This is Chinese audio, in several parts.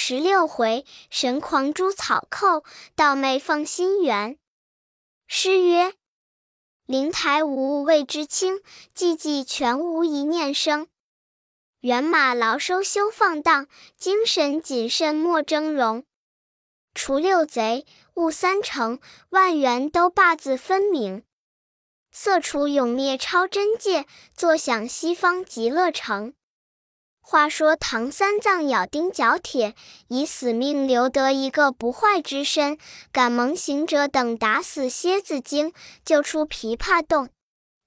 十六回，神狂诛草寇，盗妹放心园。诗曰：灵台无物谓之轻，寂寂全无一念生。猿马劳收休放荡，精神谨慎莫峥嵘。除六贼，悟三成，万缘都八字分明。色除永灭超真界，坐享西方极乐城。话说唐三藏咬钉脚铁，以死命留得一个不坏之身，赶蒙行者等打死蝎子精，救出琵琶洞，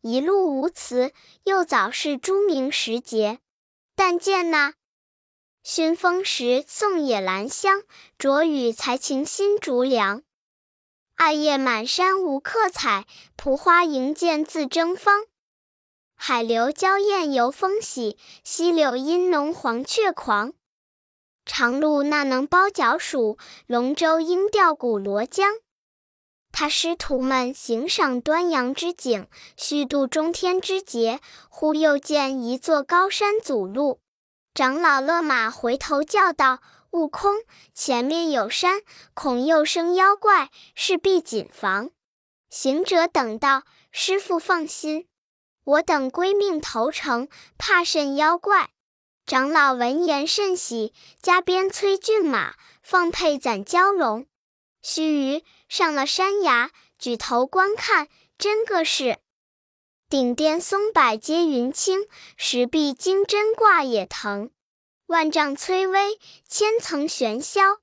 一路无辞。又早是朱明时节，但见那熏风时送野兰香，着雨才晴新竹凉。艾叶满山无客采，蒲花迎剑自争芳。海流娇艳游风喜，溪柳阴浓黄雀狂。长路那能包角黍，龙舟应钓古罗江。他师徒们行赏端阳之景，虚度中天之节。忽又见一座高山阻路，长老勒马回头叫道。悟空，前面有山，恐又生妖怪，势必谨防。行者等道：“师傅放心，我等归命投诚，怕甚妖怪？”长老闻言甚喜，加鞭催骏马，放配攒蛟龙。须臾上了山崖，举头观看，真个是顶巅松柏皆云青，石壁金针挂野藤。万丈崔巍，千层玄霄；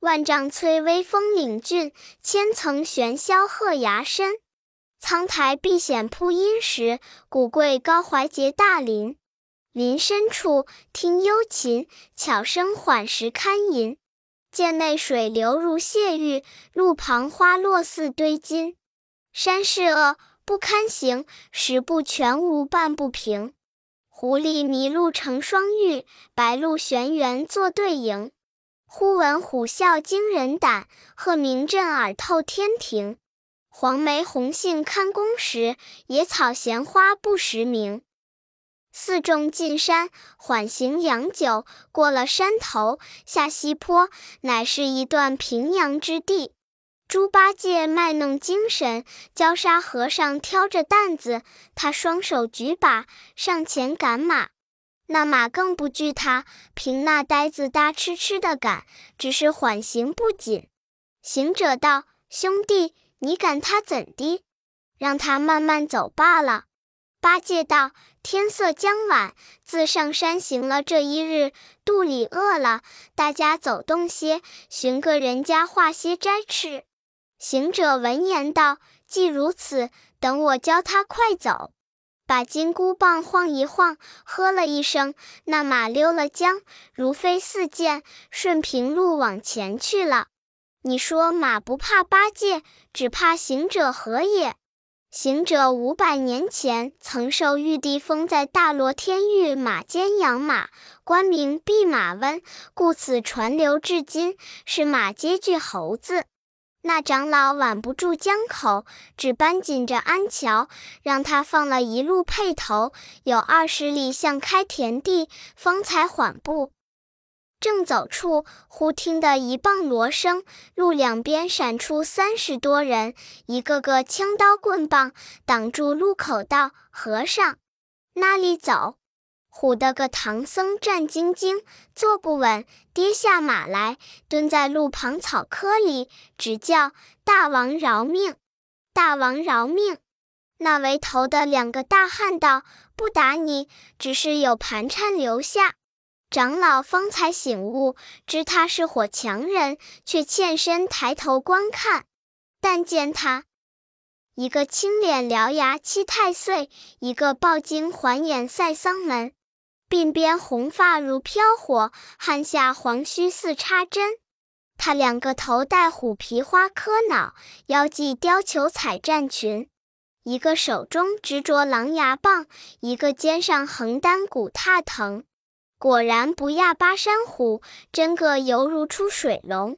万丈崔巍，峰岭峻；千层玄霄，鹤崖深。苍苔碧藓铺阴石，古桂高怀结大林。林深处听幽禽，巧声缓时堪吟。涧内水流如泻玉，路旁花落似堆金。山势恶，不堪行，十步全无半步平。狐狸麋鹿成双玉，白鹿玄猿作对影。忽闻虎啸惊人胆，鹤鸣震耳透天庭。黄梅红杏堪弓时，野草闲花不识名。四众进山，缓行良久，过了山头，下西坡，乃是一段平阳之地。猪八戒卖弄精神，焦沙和尚挑着担子，他双手举把，上前赶马。那马更不惧他，凭那呆子搭痴痴的赶，只是缓行不紧。行者道：“兄弟，你赶他怎的？让他慢慢走罢了。”八戒道：“天色将晚，自上山行了这一日，肚里饿了，大家走动些，寻个人家化些斋吃。”行者闻言道：“既如此，等我教他快走。”把金箍棒晃一晃，喝了一声，那马溜了缰，如飞似箭，顺平路往前去了。你说马不怕八戒，只怕行者何也？行者五百年前曾受玉帝封在大罗天狱马监养马，官名弼马温，故此传流至今，是马皆惧猴子。那长老挽不住江口，只扳紧着鞍桥，让他放了一路辔头，有二十里向开田地，方才缓步。正走处，忽听得一棒锣声，路两边闪出三十多人，一个个枪刀棍棒挡住路口，道：“和尚，那里走？”唬得个唐僧战兢兢，坐不稳，跌下马来，蹲在路旁草窠里，只叫大王饶命！大王饶命！那为头的两个大汉道：“不打你，只是有盘缠留下。”长老方才醒悟，知他是火强人，却欠身抬头观看，但见他一个青脸獠牙七太岁，一个抱金环眼赛桑门。鬓边红发如飘火，汗下黄须似插针。他两个头戴虎皮花科脑，腰系貂裘彩战裙。一个手中执着狼牙棒，一个肩上横担古踏藤。果然不亚巴山虎，真个犹如出水龙。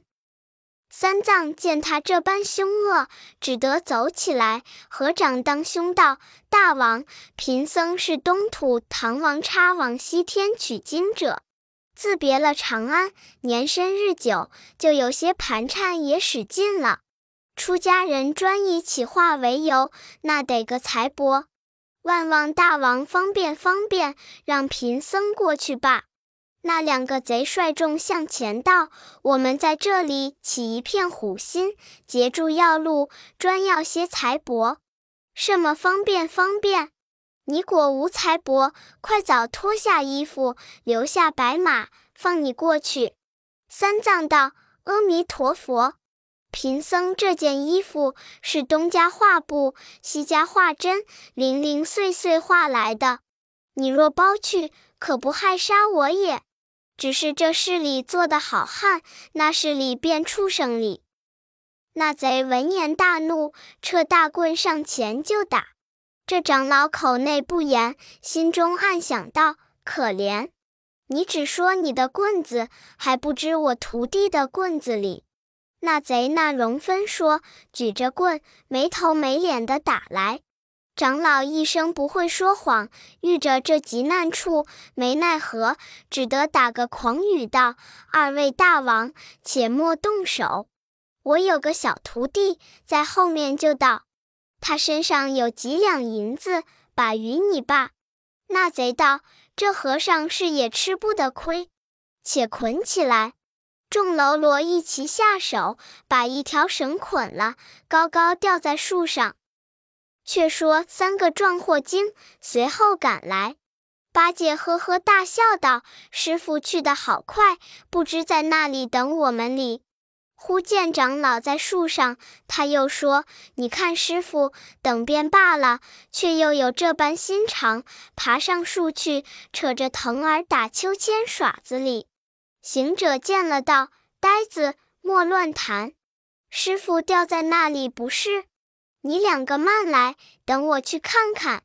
三藏见他这般凶恶，只得走起来，合掌当胸道：“大王，贫僧是东土唐王差往西天取经者，自别了长安，年深日久，就有些盘缠也使尽了。出家人专以起话为由，那得个财帛。万望大王方便方便，让贫僧过去吧。那两个贼率众向前道：“我们在这里起一片虎心，截住要路，专要些财帛。什么方便方便？你果无财帛，快早脱下衣服，留下白马，放你过去。”三藏道：“阿弥陀佛。”贫僧这件衣服是东家画布，西家画针，零零碎碎画来的。你若包去，可不害杀我也。只是这市里做的好汉，那市里变畜生里。那贼闻言大怒，撤大棍上前就打。这长老口内不言，心中暗想道：可怜你，只说你的棍子，还不知我徒弟的棍子里。那贼那容分说，举着棍，没头没脸的打来。长老一生不会说谎，遇着这急难处，没奈何，只得打个诳语道：“二位大王，且莫动手，我有个小徒弟在后面就到，他身上有几两银子，把与你罢。”那贼道：“这和尚是也吃不得亏，且捆起来。”众喽啰一齐下手，把一条绳捆了，高高吊在树上。却说三个壮货精随后赶来，八戒呵呵大笑道：“师傅去得好快，不知在那里等我们哩。”忽见长老在树上，他又说：“你看师傅等便罢了，却又有这般心肠，爬上树去，扯着藤儿打秋千耍子哩。”行者见了，道：“呆子，莫乱谈。师傅掉在那里不是？你两个慢来，等我去看看。”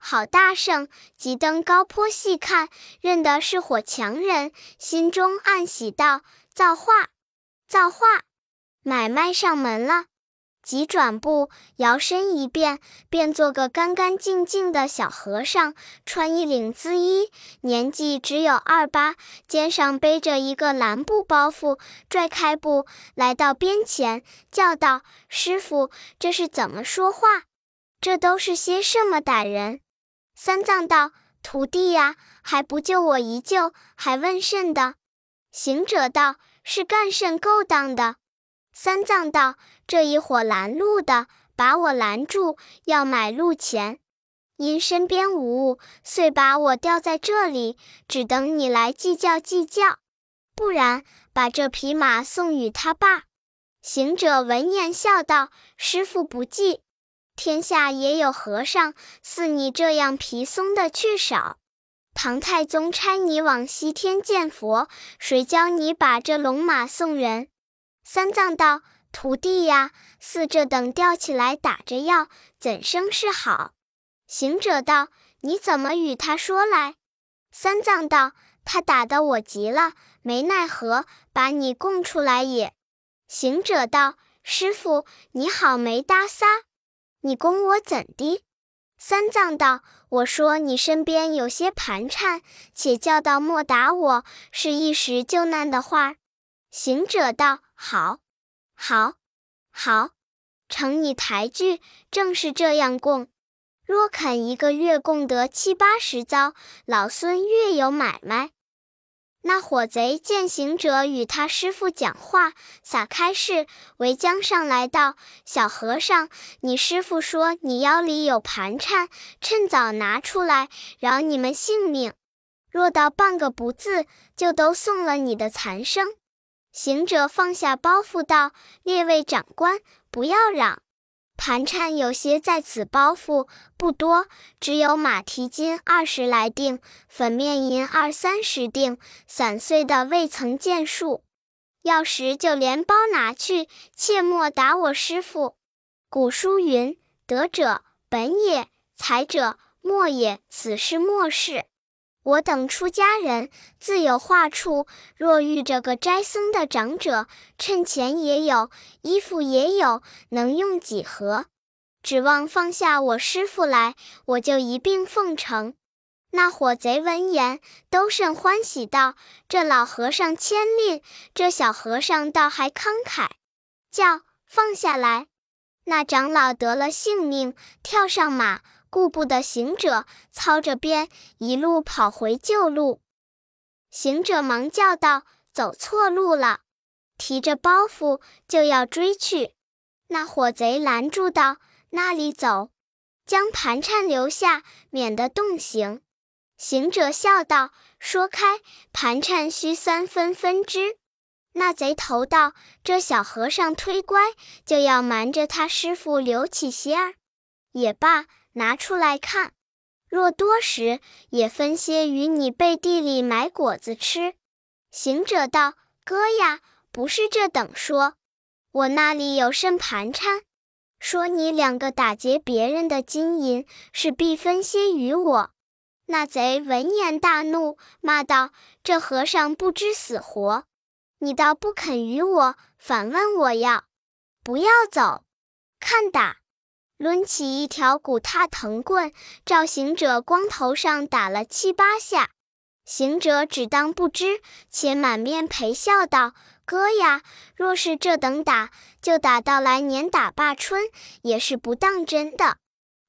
好大圣，急登高坡细看，认得是火强人，心中暗喜道：“造化，造化，买卖上门了。”急转步，摇身一变，变做个干干净净的小和尚，穿一领缁衣，年纪只有二八，肩上背着一个蓝布包袱，拽开步来到边前，叫道：“师傅，这是怎么说话？这都是些什么歹人？”三藏道：“徒弟呀，还不救我一救，还问甚的？”行者道：“是干甚勾当的？”三藏道：“这一伙拦路的，把我拦住，要买路钱。因身边无物，遂把我吊在这里，只等你来计较计较。不然，把这匹马送与他罢。”行者闻言笑道：“师傅不计，天下也有和尚似你这样皮松的却少。唐太宗差你往西天见佛，谁教你把这龙马送人？”三藏道：“徒弟呀，似这等吊起来打着药，怎生是好？”行者道：“你怎么与他说来？”三藏道：“他打得我急了，没奈何，把你供出来也。”行者道：“师傅，你好没搭撒，你供我怎的？”三藏道：“我说你身边有些盘缠，且叫道莫打我，是一时救难的话。”行者道。好，好，好，承你抬举，正是这样供。若肯一个月供得七八十遭，老孙月有买卖。那伙贼见行者与他师傅讲话，撒开誓，围将上来道：“小和尚，你师傅说你腰里有盘缠，趁早拿出来，饶你们性命。若到半个不字，就都送了你的残生。”行者放下包袱道：“列位长官，不要嚷，盘缠有些在此包袱，不多，只有马蹄金二十来锭，粉面银二三十锭，散碎的未曾见数。要时就连包拿去，切莫打我师傅。古书云：德者本也，财者末也，此事末世。”我等出家人自有话处，若遇着个斋僧的长者，趁钱也有，衣服也有，能用几何？指望放下我师傅来，我就一并奉承。那伙贼闻言，都甚欢喜，道：“这老和尚谦令，这小和尚倒还慷慨，叫放下来。”那长老得了性命，跳上马，顾不得行者，操着鞭，一路跑回旧路。行者忙叫道：“走错路了！”提着包袱就要追去。那伙贼拦住道：“那里走？将盘缠留下，免得动刑。”行者笑道：“说开，盘缠须三分分之。”那贼头道：“这小和尚忒乖，就要瞒着他师傅留起些儿。也罢，拿出来看。若多时，也分些与你背地里买果子吃。”行者道：“哥呀，不是这等说。我那里有甚盘缠？说你两个打劫别人的金银，是必分些与我。”那贼闻言大怒，骂道：“这和尚不知死活！”你倒不肯与我，反问我要，不要走，看打！抡起一条骨踏藤棍，照行者光头上打了七八下。行者只当不知，且满面陪笑道：“哥呀，若是这等打，就打到来年打罢春，也是不当真的。”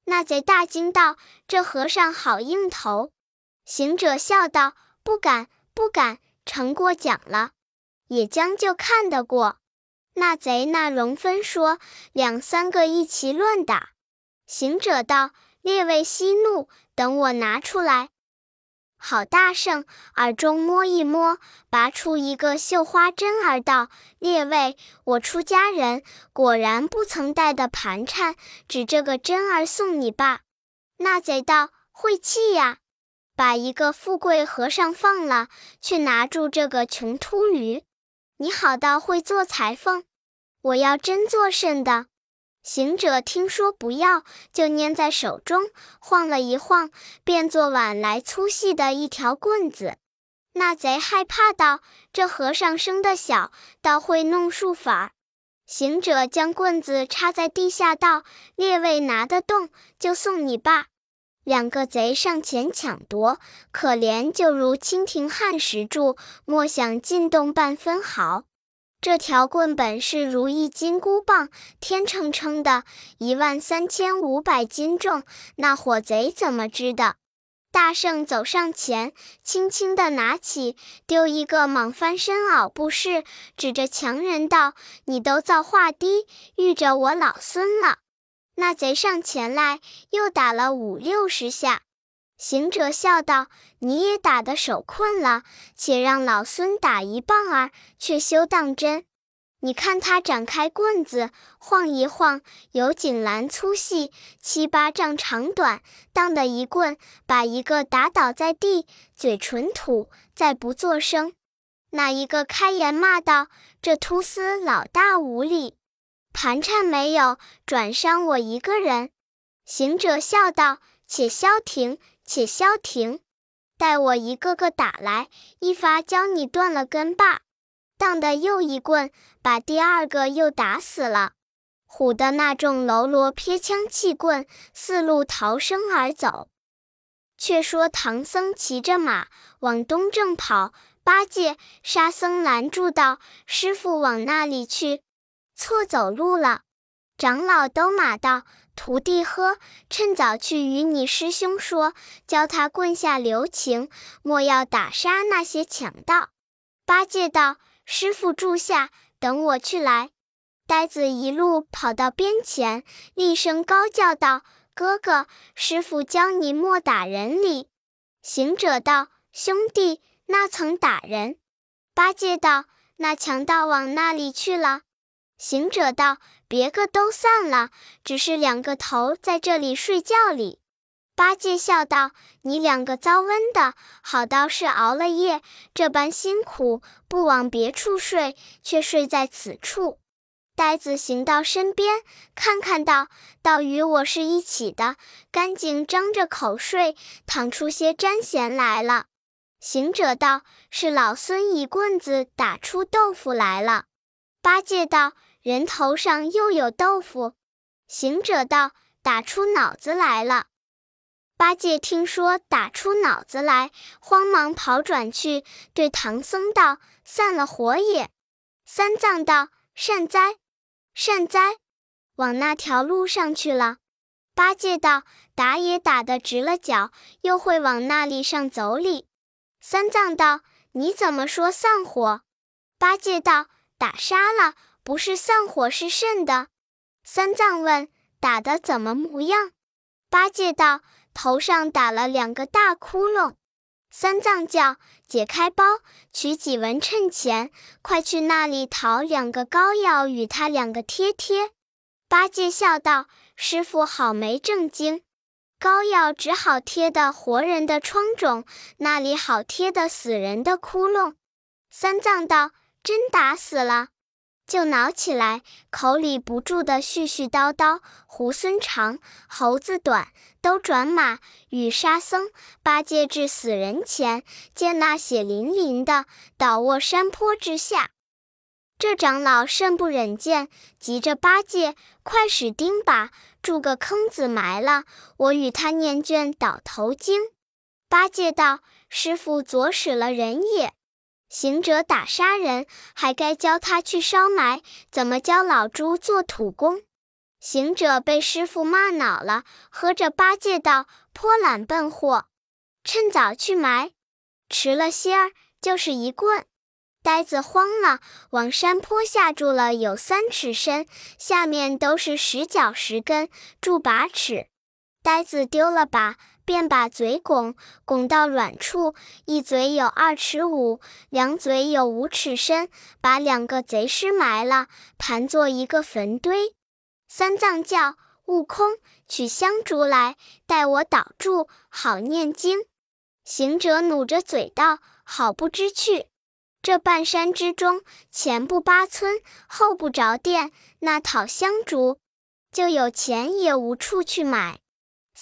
那贼大惊道：“这和尚好硬头！”行者笑道：“不敢，不敢，成过奖了。”也将就看得过，那贼那容分说两三个一齐乱打。行者道：“列位息怒，等我拿出来。”好大圣耳中摸一摸，拔出一个绣花针儿道：“列位，我出家人果然不曾带的盘缠，只这个针儿送你吧。”那贼道：“晦气呀！把一个富贵和尚放了，去拿住这个穷秃驴。”你好到会做裁缝，我要真做甚的。行者听说不要，就捏在手中，晃了一晃，变作碗来粗细的一条棍子。那贼害怕道：“这和尚生的小，倒会弄术法。”行者将棍子插在地下道：“列位拿得动，就送你吧。”两个贼上前抢夺，可怜就如蜻蜓撼石柱，莫想进动半分毫。这条棍本是如意金箍棒，天秤称的，一万三千五百斤重。那伙贼怎么知的？大圣走上前，轻轻地拿起，丢一个莽翻身袄不是，指着强人道：“你都造化低，遇着我老孙了。”那贼上前来，又打了五六十下。行者笑道：“你也打得手困了，且让老孙打一棒儿，却休当真。你看他展开棍子，晃一晃，有锦篮粗细，七八丈长短，当的一棍，把一个打倒在地，嘴唇吐，再不作声。那一个开言骂道：‘这秃厮老大无礼！’”盘缠没有，转伤我一个人。行者笑道：“且消停，且消停，待我一个个打来，一发教你断了根罢。”当的又一棍，把第二个又打死了。唬得那众喽啰撇枪弃棍，四路逃生而走。却说唐僧骑着马往东正跑，八戒、沙僧拦住道：“师傅往那里去？”错走路了，长老都骂道：“徒弟呵，趁早去与你师兄说，教他棍下留情，莫要打杀那些强盗。”八戒道：“师傅住下，等我去来。”呆子一路跑到边前，厉声高叫道：“哥哥，师傅教你莫打人哩。”行者道：“兄弟，那曾打人？”八戒道：“那强盗往那里去了？”行者道：“别个都散了，只是两个头在这里睡觉里。”八戒笑道：“你两个遭瘟的，好道是熬了夜，这般辛苦，不往别处睡，却睡在此处。”呆子行到身边，看看道：“倒与我是一起的，干净张着口睡，淌出些沾涎来了。”行者道：“是老孙一棍子打出豆腐来了。”八戒道。人头上又有豆腐，行者道：“打出脑子来了。”八戒听说，打出脑子来，慌忙跑转去，对唐僧道：“散了火也。”三藏道：“善哉，善哉，往那条路上去了。”八戒道：“打也打得直了脚，又会往那里上走哩？”三藏道：“你怎么说散火？”八戒道：“打杀了，不是散伙是甚的？”三藏问：“打的怎么模样？”八戒道。头上打了两个大窟窿，三藏叫解开包，取几文趁钱，快去那里讨两个膏药与他两个贴贴。八戒笑道：“师傅好没正经，膏药只好贴的活人的疮肿，那里好贴的死人的窟窿？”三藏道：“真打死了。”就挠起来，口里不住的絮絮叨叨。猢狲长，猴子短，都转马与沙僧。八戒至死人前，见那血淋淋的，倒卧山坡之下。这长老甚不忍见，急着八戒快使钉耙，筑个坑子埋了，我与他念卷倒头经。八戒道：“师傅左使了人也。”行者打杀人，还该教他去烧埋，怎么教老猪做土工？行者被师傅骂恼了，喝着八戒道：“泼懒笨货，趁早去埋，迟了些儿就是一棍。”呆子慌了，往山坡下住了有三尺深，下面都是石脚石根，住把尺。呆子丢了把。便把嘴拱拱到软处，一嘴有二尺五，两嘴有五尺深，把两个贼尸埋了，盘作一个坟堆。三藏叫悟空取香烛来，待我倒住，好念经。行者努着嘴道：“好不知趣。这半山之中，前不八村，后不着店，那讨香烛，就有钱也无处去买。”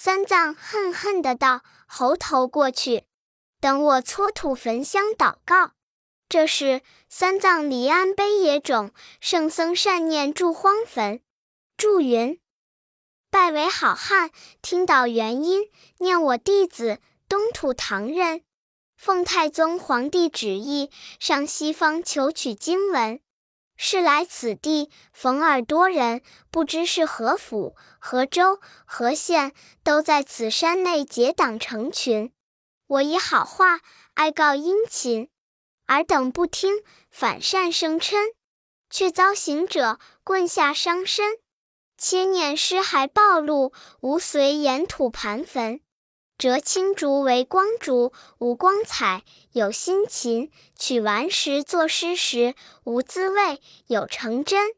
三藏恨恨的道：“猴头过去，等我搓土焚香祷告。”这时三藏离安悲野种，圣僧善念住荒坟。祝云：“拜为好汉，听导原因，念我弟子东土唐人，奉太宗皇帝旨意，上西方求取经文。”是来此地，逢尔多人，不知是何府、何州、何县，都在此山内结党成群。我以好话哀告殷勤，尔等不听，反善生嗔，却遭行者棍下伤身。千年尸骸暴露，无随岩土盘坟。折青竹为光烛，无光彩；有辛勤，取完时作诗时，无滋味；有成真。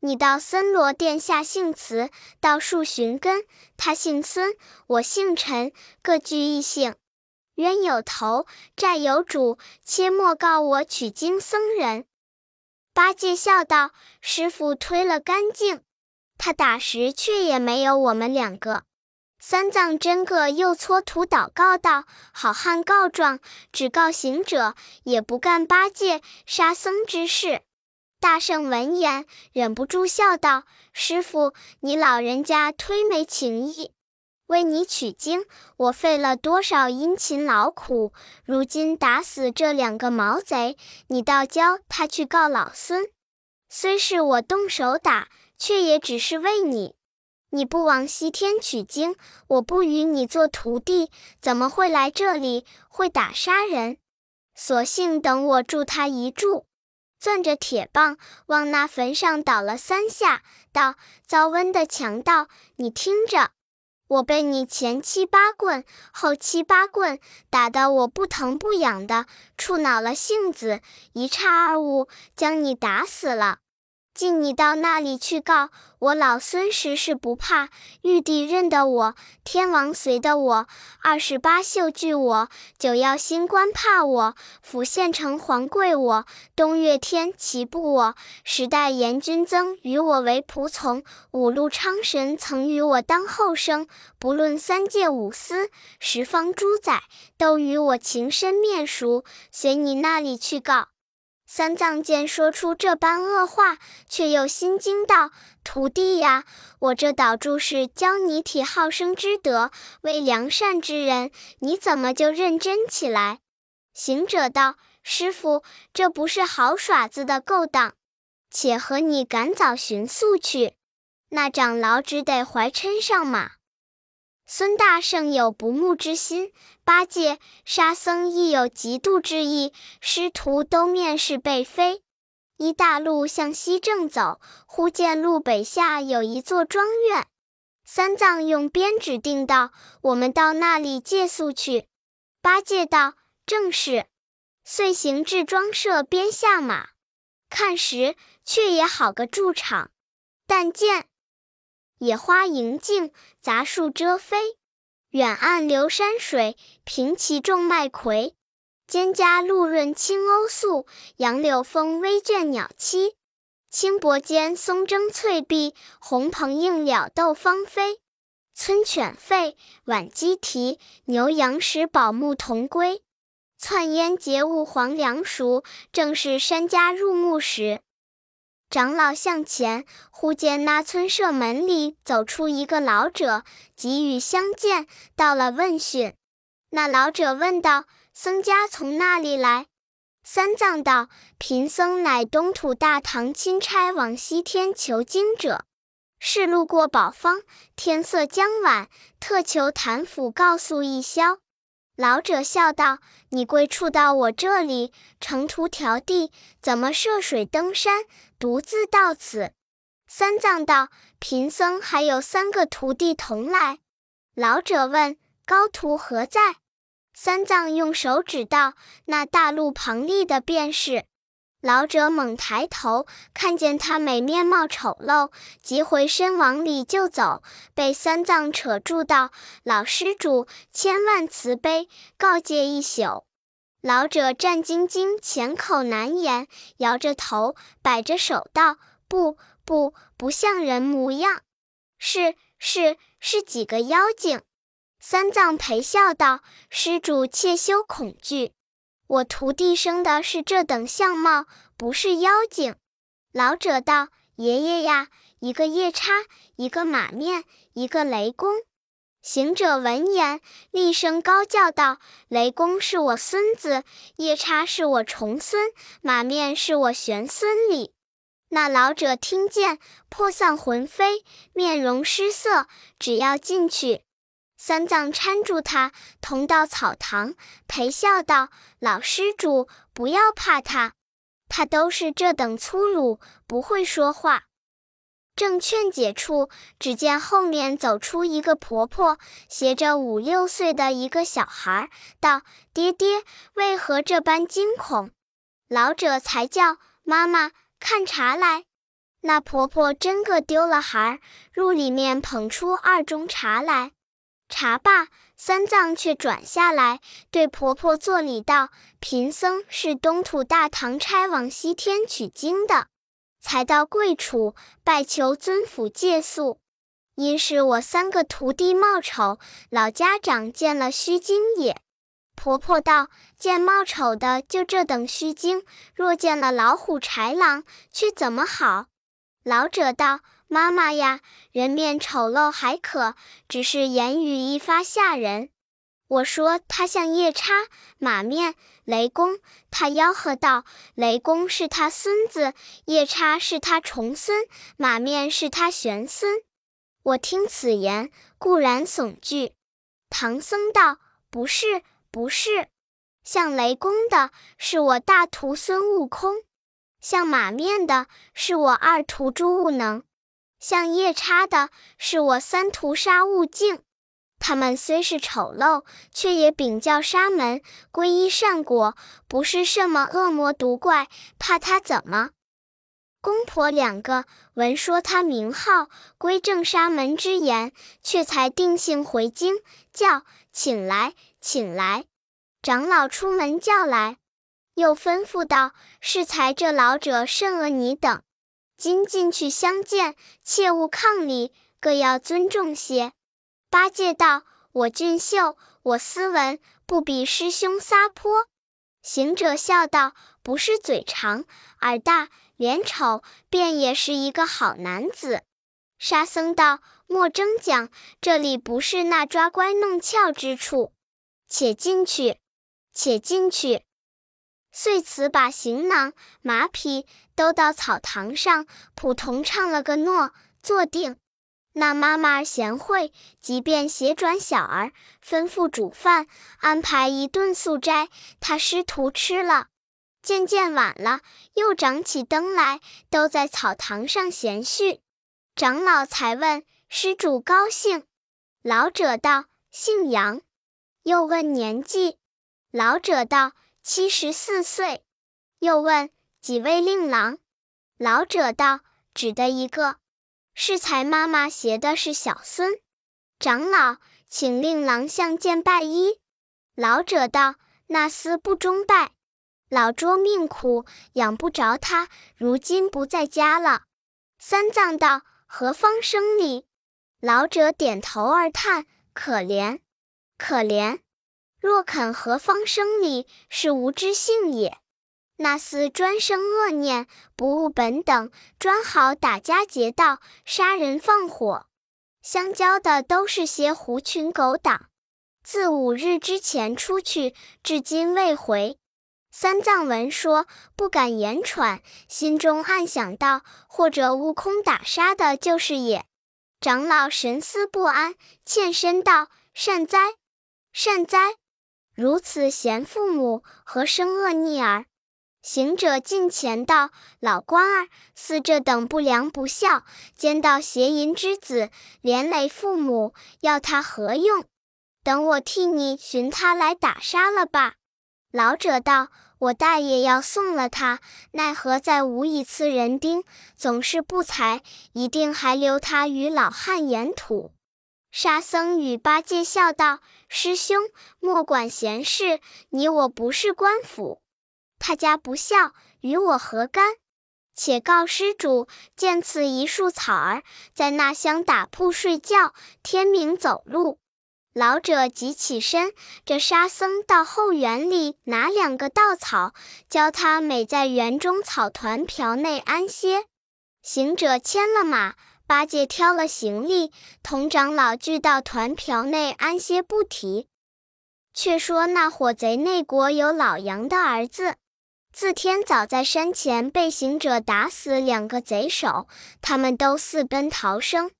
你到森罗殿下姓慈，到树寻根，他姓孙，我姓陈，各具异姓。冤有头，债有主，切莫告我取经僧人。八戒笑道：“师傅推了干净，他打时却也没有我们两个。”三藏真个又搓土祷告道：“好汉告状，只告行者，也不干八戒、沙僧之事。”大圣闻言，忍不住笑道：“师傅，你老人家忒没情义。为你取经，我费了多少殷勤劳苦，如今打死这两个毛贼，你倒教他去告老孙。虽是我动手打，却也只是为你。”你不往西天取经，我不与你做徒弟，怎么会来这里？会打杀人？索性等我助他一助，攥着铁棒往那坟上倒了三下，道：“遭瘟的强盗，你听着，我被你前七八棍，后七八棍打得我不疼不痒的，触恼了性子，一差二误，将你打死了。”进你到那里去告我老孙时事不怕，玉帝认得我，天王随得我，二十八宿惧我，九曜星官怕我，府县城隍贵我，东岳天齐步我，十代阎君曾与我为仆从，五路昌神曾与我当后生，不论三界五司，十方诸宰都与我情深面熟，随你那里去告。三藏见说出这般恶话，却又心惊道：“徒弟呀，我这倒住是教你体好生之德，为良善之人，你怎么就认真起来？”行者道：“师傅，这不是好耍子的勾当，且和你赶早寻宿去。那长老只得怀嗔上马。”孙大圣有不睦之心，八戒、沙僧亦有嫉妒之意，师徒都面是被飞。依大路向西正走，忽见路北下有一座庄院。三藏用鞭指定道：“我们到那里借宿去。”八戒道：“正是。”遂行至庄舍边下马，看时却也好个住场，但见。野花盈径，杂树遮飞。远岸流山水，平齐种麦葵。蒹葭露润青鸥宿，杨柳风微倦鸟栖。轻薄间松争翠碧，红蓬映鸟斗芳菲。村犬吠，晚鸡啼，牛羊食饱牧童归。窜烟结雾黄粱熟，正是山家入暮时。长老向前，忽见那村舍门里走出一个老者，急与相见。到了问讯，那老者问道：“僧家从那里来？”三藏道：“贫僧乃东土大唐钦差往西天求经者，是路过宝方，天色将晚，特求谭府告诉一宵。”老者笑道：“你贵处到我这里，乘途迢递，怎么涉水登山，独自到此？”三藏道：“贫僧还有三个徒弟同来。”老者问：“高徒何在？”三藏用手指道：“那大路旁立的便是。”老者猛抬头，看见他美面貌丑陋，急回身往里就走，被三藏扯住道：“老施主，千万慈悲，告诫一宿。”老者战兢兢，浅口难言，摇着头，摆着手道：“不不，不像人模样，是是是几个妖精。”三藏陪笑道：“施主切休恐惧。”我徒弟生的是这等相貌，不是妖精。老者道：“爷爷呀，一个夜叉，一个马面，一个雷公。”行者闻言，厉声高叫道：“雷公是我孙子，夜叉是我重孙，马面是我玄孙哩！”那老者听见，魄散魂飞，面容失色，只要进去。三藏搀住他，同到草堂，陪笑道：“老施主，不要怕他，他都是这等粗鲁，不会说话。”正劝解处，只见后面走出一个婆婆，携着五六岁的一个小孩，道：“爹爹，为何这般惊恐？”老者才叫：“妈妈，看茶来。”那婆婆真个丢了孩儿，入里面捧出二盅茶来。茶罢，三藏却转下来，对婆婆作礼道：“贫僧是东土大唐差往西天取经的，才到贵处，拜求尊府借宿。因是我三个徒弟貌丑，老家长见了虚惊也。”婆婆道：“见貌丑的就这等虚惊，若见了老虎豺狼，却怎么好？”老者道。妈妈呀，人面丑陋还可，只是言语一发吓人。我说他像夜叉，马面雷公。他吆喝道：“雷公是他孙子，夜叉是他重孙，马面是他玄孙。”我听此言，固然悚惧。唐僧道：“不是，不是，像雷公的是我大徒孙悟空，像马面的是我二徒朱悟能。”像夜叉的是我三徒沙悟净，他们虽是丑陋，却也禀教沙门皈依善果，不是什么恶魔毒怪，怕他怎么？公婆两个闻说他名号归正沙门之言，却才定性回京，叫请来，请来。长老出门叫来，又吩咐道：适才这老者甚恶你等。今进去相见，切勿抗礼，各要尊重些。八戒道：“我俊秀，我斯文，不比师兄撒泼。”行者笑道：“不是嘴长，耳大，脸丑，便也是一个好男子。沙僧道：“莫争讲，这里不是那抓乖弄俏之处，且进去，且进去。”遂辞把行囊、马匹都到草堂上，普同唱了个诺，坐定。那妈妈贤惠，即便斜转小儿，吩咐煮饭，安排一顿素斋，他师徒吃了。渐渐晚了，又长起灯来，都在草堂上闲叙。长老才问施主高兴，老者道：“姓杨。”又问年纪，老者道。七十四岁，又问几位令郎？老者道：“只得一个。是才妈妈携的是小孙。”长老请令郎相见拜一。老者道：“那厮不中拜，老拙命苦，养不着他，如今不在家了。”三藏道：“何方生礼？”老者点头而叹：“可怜，可怜。”若肯何方生理，是无知性也。那厮专生恶念，不务本等，专好打家劫道、杀人放火，相交的都是些狐群狗党。自五日之前出去，至今未回。三藏闻说，不敢言传，心中暗想道：或者悟空打杀的就是也。长老神思不安，欠身道：善哉，善哉。如此贤父母，何生恶逆儿？行者近前道：“老官儿，似这等不良不孝、奸盗邪淫之子，连累父母，要他何用？等我替你寻他来打杀了吧。”老者道：“我大爷要送了他，奈何再无一次人丁，总是不才，一定还留他与老汉沿土。”沙僧与八戒笑道：“师兄，莫管闲事，你我不是官府，他家不孝，与我何干？且告施主，见此一树草儿，在那厢打铺睡觉，天明走路。”老者即起身，这沙僧到后园里拿两个稻草，教他每在园中草团瓢内安歇。行者牵了马。八戒挑了行李，同长老聚到团瓢内安歇不提。却说那伙贼内国有老杨的儿子，自天早在山前被行者打死两个贼首，他们都四奔逃生。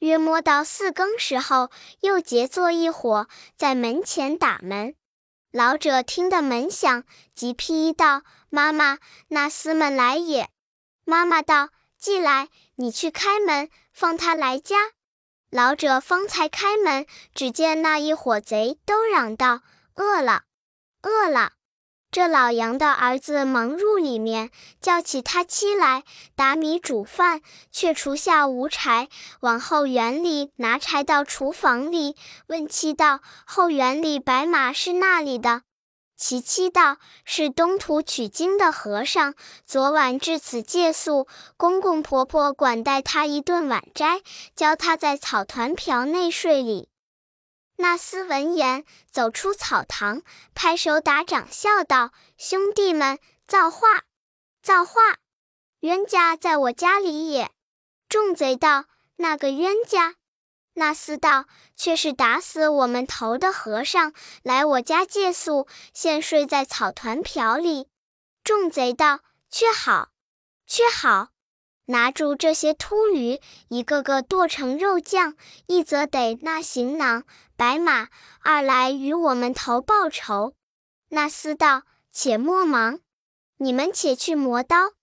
约摸到四更时候，又结作一伙，在门前打门。老者听得门响，即披衣道：“妈妈，那厮们来也。”妈妈道：“既来。”你去开门，放他来家。老者方才开门，只见那一伙贼都嚷道：“饿了，饿了！”这老杨的儿子忙入里面，叫起他妻来打米煮饭，却厨下无柴，往后园里拿柴到厨房里，问妻道：“后园里白马是那里的？”其妻道：“是东土取经的和尚，昨晚至此借宿，公公婆婆管待他一顿晚斋，教他在草团瓢内睡里。”那厮闻言，走出草堂，拍手打掌，笑道：“兄弟们，造化，造化！冤家在我家里也。”众贼道：“那个冤家？”那厮道：“却是打死我们头的和尚，来我家借宿，现睡在草团瓢里。”众贼道：“却好，却好！拿住这些秃驴，一个个剁成肉酱；一则得那行囊、白马，二来与我们头报仇。”那厮道：“且莫忙，你们且去磨刀，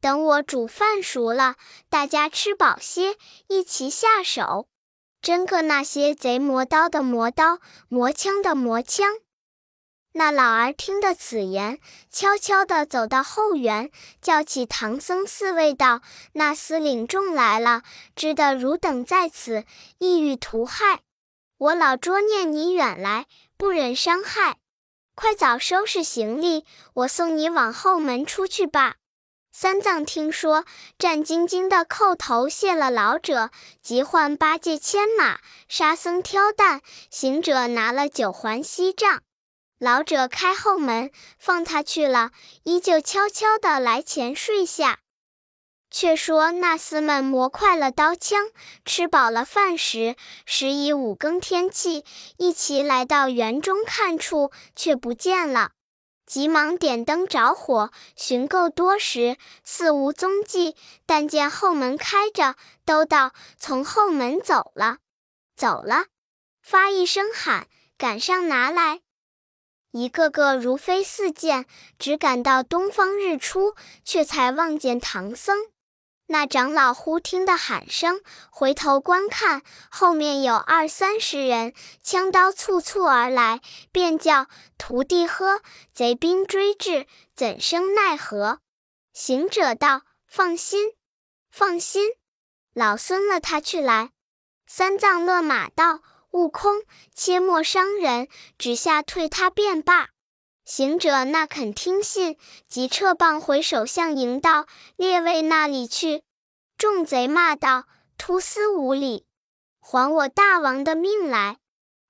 等我煮饭熟了，大家吃饱些，一齐下手。”真个那些贼磨刀的磨刀，磨枪的磨枪。那老儿听得此言，悄悄地走到后园，叫起唐僧四位道：“那厮领众来了，知得汝等在此，意欲图害我老捉念你远来，不忍伤害，快早收拾行李，我送你往后门出去吧。”三藏听说，战兢兢的叩头谢了老者，即唤八戒牵马，沙僧挑担，行者拿了九环锡杖。老者开后门放他去了，依旧悄悄的来前睡下。却说那厮们磨快了刀枪，吃饱了饭食，时已五更天气，一起来到园中看处，却不见了。急忙点灯着火，寻够多时，似无踪迹。但见后门开着，都道从后门走了，走了。发一声喊，赶上拿来。一个个如飞似箭，只赶到东方日出，却才望见唐僧。那长老忽听得喊声，回头观看，后面有二三十人，枪刀簇簇而来，便叫徒弟喝，贼兵追至，怎生奈何？行者道：“放心，放心，老孙了他去来。”三藏勒马道：“悟空，切莫伤人，只下退他便罢。”行者那肯听信，即撤棒回首向营道：“列位那里去？”众贼骂道：“突厮无礼，还我大王的命来！”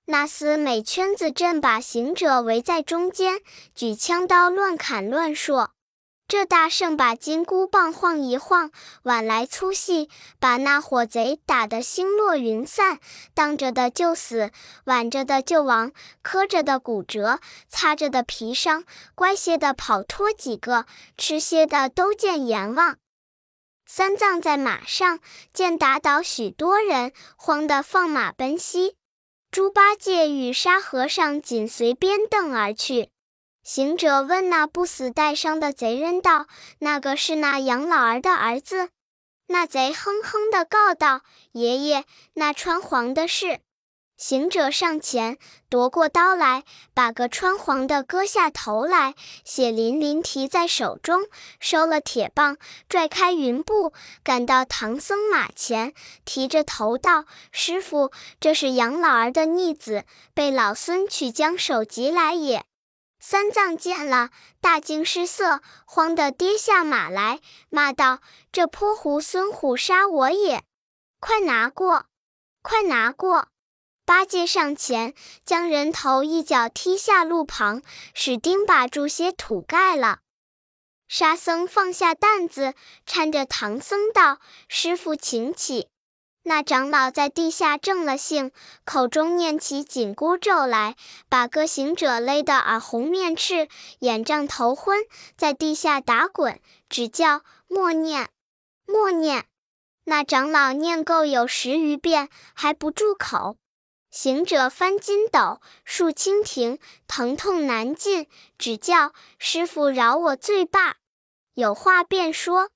那厮每圈子阵把行者围在中间，举枪刀乱砍乱射。这大圣把金箍棒晃一晃，晚来粗细，把那伙贼打得星落云散，当着的就死，挽着的就亡，磕着的骨折，擦着的皮伤，乖些的跑脱几个，吃些的都见阎王。三藏在马上见打倒许多人，慌得放马奔西。猪八戒与沙和尚紧随鞭凳而去。行者问那不死带伤的贼人道：“那个是那杨老儿的儿子？”那贼哼哼的告道：“爷爷，那穿黄的是。”行者上前夺过刀来，把个穿黄的割下头来，血淋淋提在手中，收了铁棒，拽开云布，赶到唐僧马前，提着头道：“师傅，这是杨老儿的逆子，被老孙取将首级来也。”三藏见了，大惊失色，慌得跌下马来，骂道：“这泼猴孙虎杀我也！快拿过，快拿过！”八戒上前，将人头一脚踢下路旁，使钉把住些土盖了。沙僧放下担子，搀着唐僧道：“师傅，请起。”那长老在地下正了性，口中念起紧箍咒来，把个行者勒得耳红面赤，眼胀头昏，在地下打滚，只叫默念，默念。那长老念够有十余遍，还不住口。行者翻筋斗，竖蜻蜓，疼痛难禁，只叫师傅饶我罪罢。有话便说，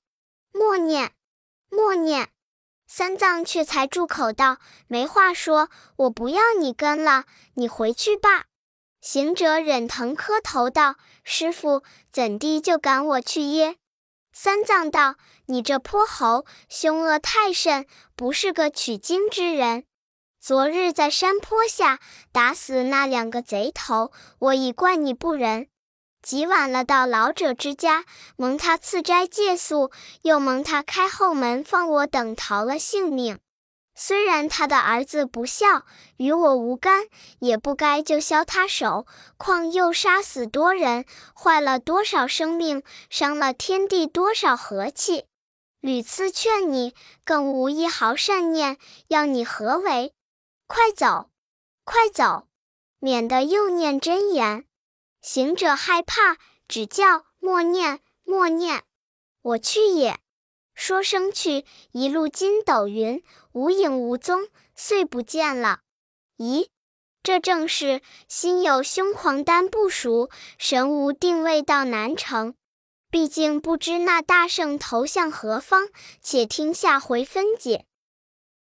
默念，默念。三藏却才住口道：“没话说，我不要你跟了，你回去吧。”行者忍疼磕头道：“师傅，怎地就赶我去耶？”三藏道：“你这泼猴，凶恶太甚，不是个取经之人。昨日在山坡下打死那两个贼头，我已怪你不仁。”极晚了，到老者之家，蒙他赐斋借宿，又蒙他开后门放我等逃了性命。虽然他的儿子不孝，与我无干，也不该就削他手。况又杀死多人，坏了多少生命，伤了天地多少和气。屡次劝你，更无一毫善念，要你何为？快走，快走，免得又念真言。行者害怕，只叫默念默念，我去也。说声去，一路筋斗云，无影无踪，遂不见了。咦，这正是心有凶狂丹不熟，神无定位到南城。毕竟不知那大圣投向何方，且听下回分解。